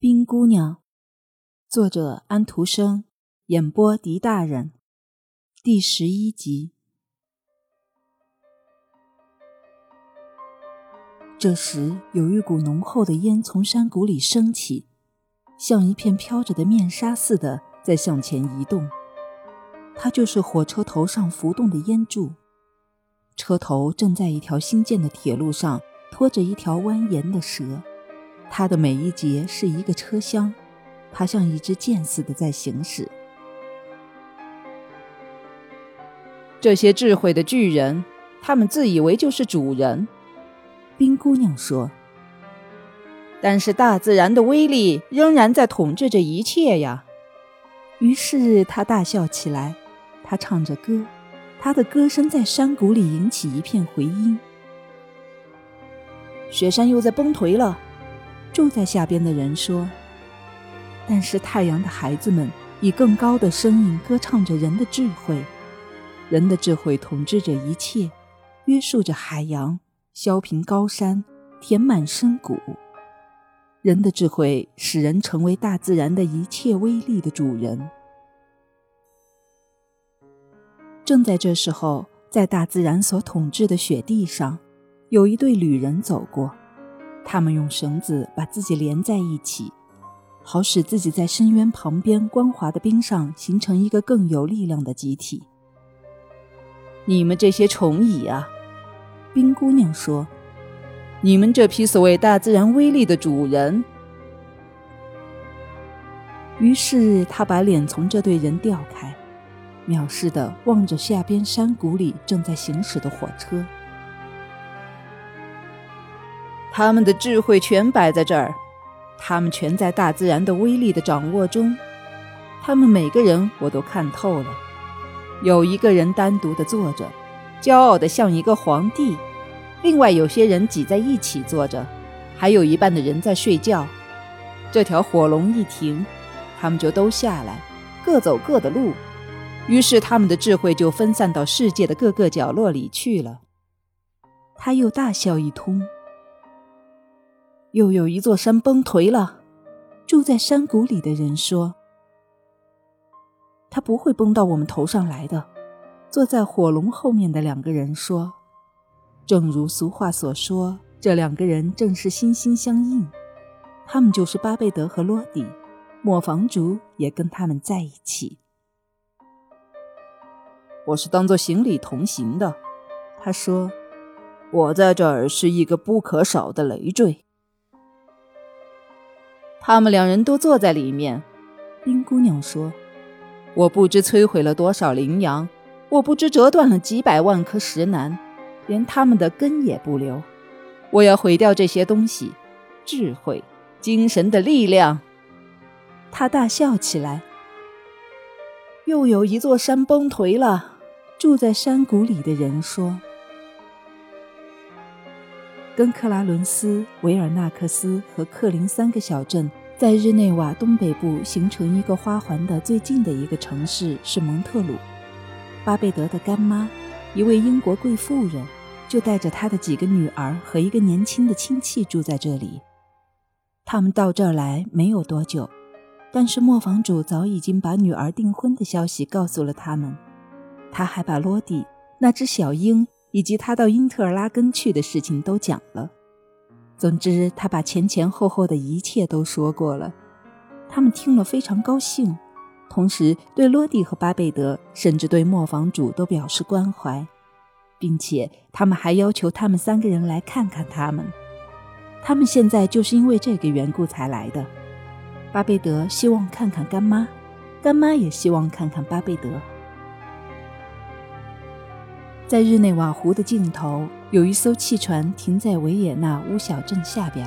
冰姑娘，作者安徒生，演播狄大人，第十一集。这时，有一股浓厚的烟从山谷里升起，像一片飘着的面纱似的在向前移动。它就是火车头上浮动的烟柱。车头正在一条新建的铁路上拖着一条蜿蜒的蛇。它的每一节是一个车厢，它像一支箭似的在行驶。这些智慧的巨人，他们自以为就是主人。冰姑娘说：“但是大自然的威力仍然在统治着一切呀。”于是她大笑起来，她唱着歌，她的歌声在山谷里引起一片回音。雪山又在崩颓了。住在下边的人说：“但是太阳的孩子们以更高的声音歌唱着人的智慧，人的智慧统治着一切，约束着海洋，削平高山，填满深谷。人的智慧使人成为大自然的一切威力的主人。”正在这时候，在大自然所统治的雪地上，有一对旅人走过。他们用绳子把自己连在一起，好使自己在深渊旁边光滑的冰上形成一个更有力量的集体。你们这些虫蚁啊，冰姑娘说：“你们这批所谓大自然威力的主人。”于是他把脸从这队人调开，藐视地望着下边山谷里正在行驶的火车。他们的智慧全摆在这儿，他们全在大自然的威力的掌握中。他们每个人我都看透了。有一个人单独的坐着，骄傲的像一个皇帝；另外有些人挤在一起坐着，还有一半的人在睡觉。这条火龙一停，他们就都下来，各走各的路。于是他们的智慧就分散到世界的各个角落里去了。他又大笑一通。又有一座山崩颓了，住在山谷里的人说：“他不会崩到我们头上来的。”坐在火龙后面的两个人说：“正如俗话所说，这两个人正是心心相印。他们就是巴贝德和洛迪，磨坊主也跟他们在一起。我是当做行李同行的。”他说：“我在这儿是一个不可少的累赘。”他们两人都坐在里面，冰姑娘说：“我不知摧毁了多少羚羊，我不知折断了几百万颗石楠，连他们的根也不留。我要毁掉这些东西，智慧、精神的力量。”他大笑起来。又有一座山崩颓了，住在山谷里的人说。跟克拉伦斯、维尔纳克斯和克林三个小镇在日内瓦东北部形成一个花环的最近的一个城市是蒙特鲁。巴贝德的干妈，一位英国贵妇人，就带着她的几个女儿和一个年轻的亲戚住在这里。他们到这儿来没有多久，但是磨坊主早已经把女儿订婚的消息告诉了他们。他还把罗迪那只小鹰。以及他到因特尔拉根去的事情都讲了。总之，他把前前后后的一切都说过了。他们听了非常高兴，同时对罗蒂和巴贝德，甚至对磨坊主都表示关怀，并且他们还要求他们三个人来看看他们。他们现在就是因为这个缘故才来的。巴贝德希望看看干妈，干妈也希望看看巴贝德。在日内瓦湖的尽头，有一艘汽船停在维也纳乌小镇下边。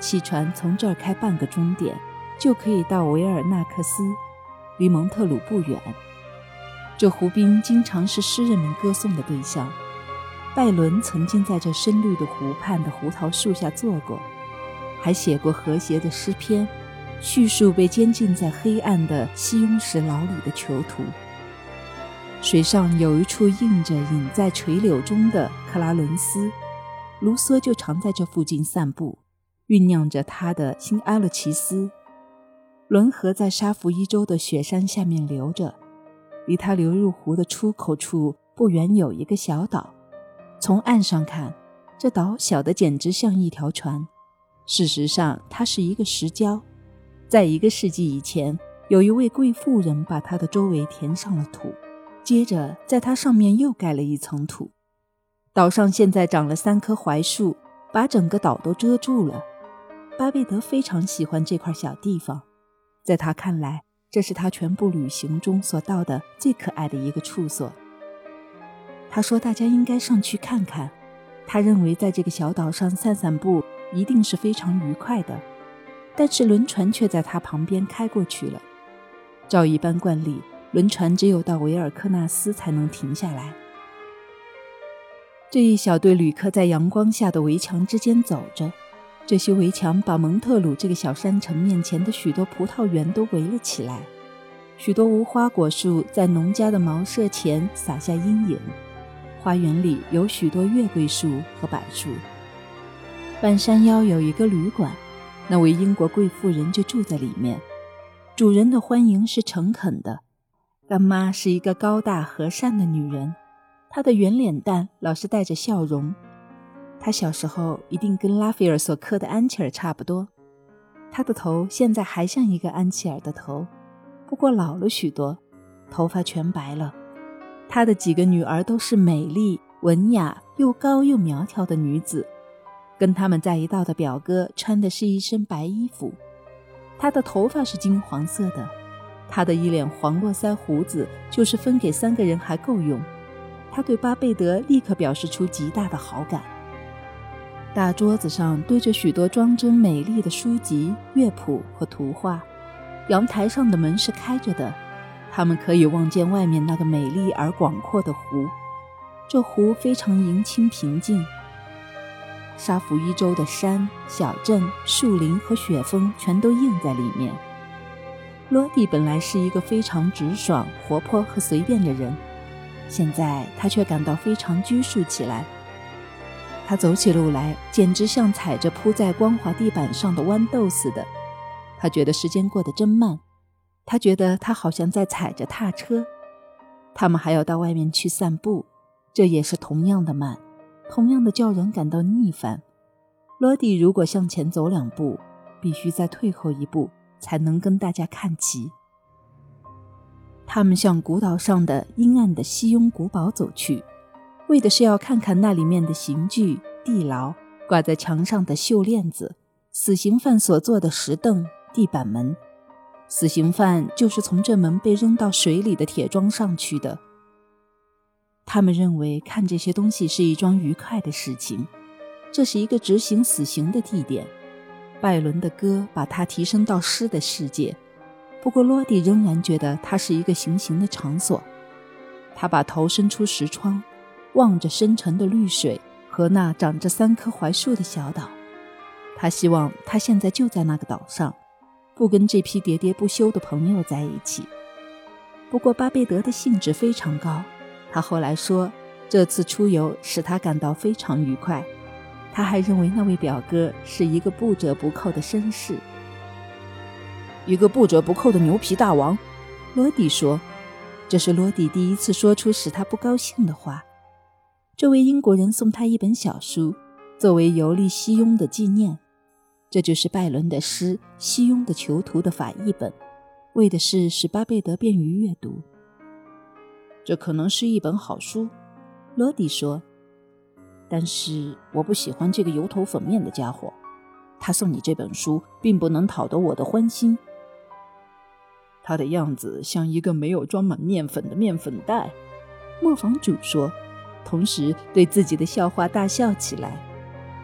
汽船从这儿开半个钟点，就可以到维尔纳克斯，离蒙特鲁不远。这湖滨经常是诗人们歌颂的对象。拜伦曾经在这深绿的湖畔的胡桃树下坐过，还写过和谐的诗篇，叙述被监禁在黑暗的西庸石牢里的囚徒。水上有一处映着“隐在垂柳中”的克拉伦斯，卢梭就常在这附近散步，酝酿着他的新阿勒奇斯。伦河在沙弗伊州的雪山下面流着，离它流入湖的出口处不远有一个小岛。从岸上看，这岛小得简直像一条船。事实上，它是一个石礁。在一个世纪以前，有一位贵妇人把它的周围填上了土，接着在它上面又盖了一层土。岛上现在长了三棵槐树，把整个岛都遮住了。巴贝德非常喜欢这块小地方。在他看来，这是他全部旅行中所到的最可爱的一个处所。他说：“大家应该上去看看。”他认为在这个小岛上散散步一定是非常愉快的。但是轮船却在他旁边开过去了。照一般惯例，轮船只有到维尔克纳斯才能停下来。这一小队旅客在阳光下的围墙之间走着。这些围墙把蒙特鲁这个小山城面前的许多葡萄园都围了起来，许多无花果树在农家的茅舍前洒下阴影。花园里有许多月桂树和柏树。半山腰有一个旅馆，那位英国贵妇人就住在里面。主人的欢迎是诚恳的，干妈是一个高大和善的女人，她的圆脸蛋老是带着笑容。她小时候一定跟拉斐尔所刻的安琪儿差不多，他的头现在还像一个安琪儿的头，不过老了许多，头发全白了。他的几个女儿都是美丽、文雅、又高又苗条的女子，跟他们在一道的表哥穿的是一身白衣服，他的头发是金黄色的，他的一脸黄络腮胡子就是分给三个人还够用。他对巴贝德立刻表示出极大的好感。大桌子上堆着许多装帧美丽的书籍、乐谱和图画。阳台上的门是开着的，他们可以望见外面那个美丽而广阔的湖。这湖非常盈清平静。沙弗伊州的山、小镇、树林和雪峰全都映在里面。罗蒂本来是一个非常直爽、活泼和随便的人，现在他却感到非常拘束起来。他走起路来，简直像踩着铺在光滑地板上的豌豆似的。他觉得时间过得真慢，他觉得他好像在踩着踏车。他们还要到外面去散步，这也是同样的慢，同样的叫人感到腻烦。罗迪如果向前走两步，必须再退后一步，才能跟大家看齐。他们向古岛上的阴暗的西庸古堡走去。为的是要看看那里面的刑具、地牢、挂在墙上的绣链子、死刑犯所坐的石凳、地板门。死刑犯就是从这门被扔到水里的铁桩上去的。他们认为看这些东西是一桩愉快的事情。这是一个执行死刑的地点。拜伦的歌把他提升到诗的世界。不过罗迪仍然觉得它是一个行刑的场所。他把头伸出石窗。望着深沉的绿水和那长着三棵槐树的小岛，他希望他现在就在那个岛上，不跟这批喋喋不休的朋友在一起。不过巴贝德的兴致非常高，他后来说，这次出游使他感到非常愉快。他还认为那位表哥是一个不折不扣的绅士，一个不折不扣的牛皮大王。罗迪说，这是罗迪第一次说出使他不高兴的话。这位英国人送他一本小书，作为游历西雍的纪念。这就是拜伦的诗《西雍的囚徒》的法译本，为的是使巴贝德便于阅读。这可能是一本好书，罗迪说。但是我不喜欢这个油头粉面的家伙。他送你这本书，并不能讨得我的欢心。他的样子像一个没有装满面粉的面粉袋。磨坊主说。同时对自己的笑话大笑起来，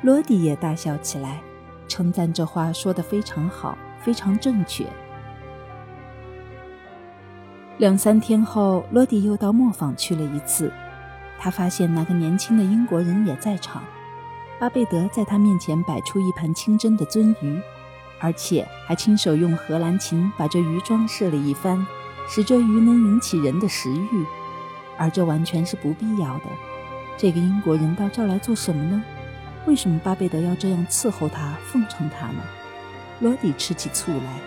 罗迪也大笑起来，称赞这话说得非常好，非常正确。两三天后，罗迪又到磨坊去了一次，他发现那个年轻的英国人也在场。巴贝德在他面前摆出一盘清蒸的鳟鱼，而且还亲手用荷兰琴把这鱼装饰了一番，使这鱼能引起人的食欲，而这完全是不必要的。这个英国人到这儿来做什么呢？为什么巴贝德要这样伺候他、奉承他呢？罗迪吃起醋来，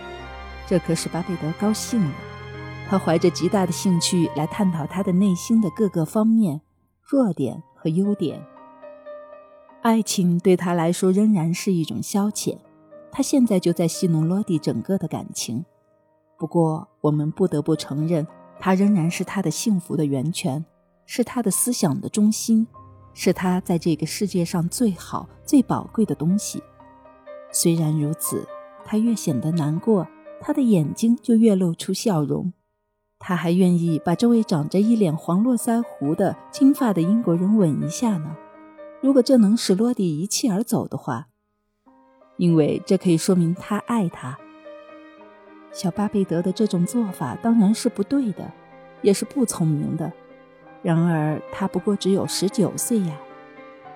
这可使巴贝德高兴了。他怀着极大的兴趣来探讨他的内心的各个方面、弱点和优点。爱情对他来说仍然是一种消遣，他现在就在戏弄罗迪整个的感情。不过，我们不得不承认，他仍然是他的幸福的源泉，是他的思想的中心，是他在这个世界上最好、最宝贵的东西。虽然如此，他越显得难过，他的眼睛就越露出笑容。他还愿意把这位长着一脸黄络腮胡的金发的英国人吻一下呢。如果这能使洛蒂一气而走的话，因为这可以说明他爱他。小巴贝德的这种做法当然是不对的，也是不聪明的。然而他不过只有十九岁呀，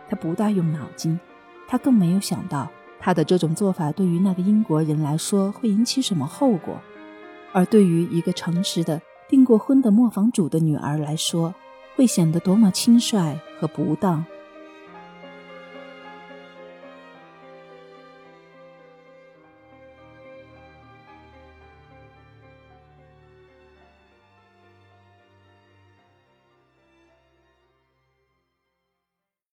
他不大用脑筋，他更没有想到他的这种做法对于那个英国人来说会引起什么后果，而对于一个诚实的订过婚的磨坊主的女儿来说，会显得多么轻率和不当。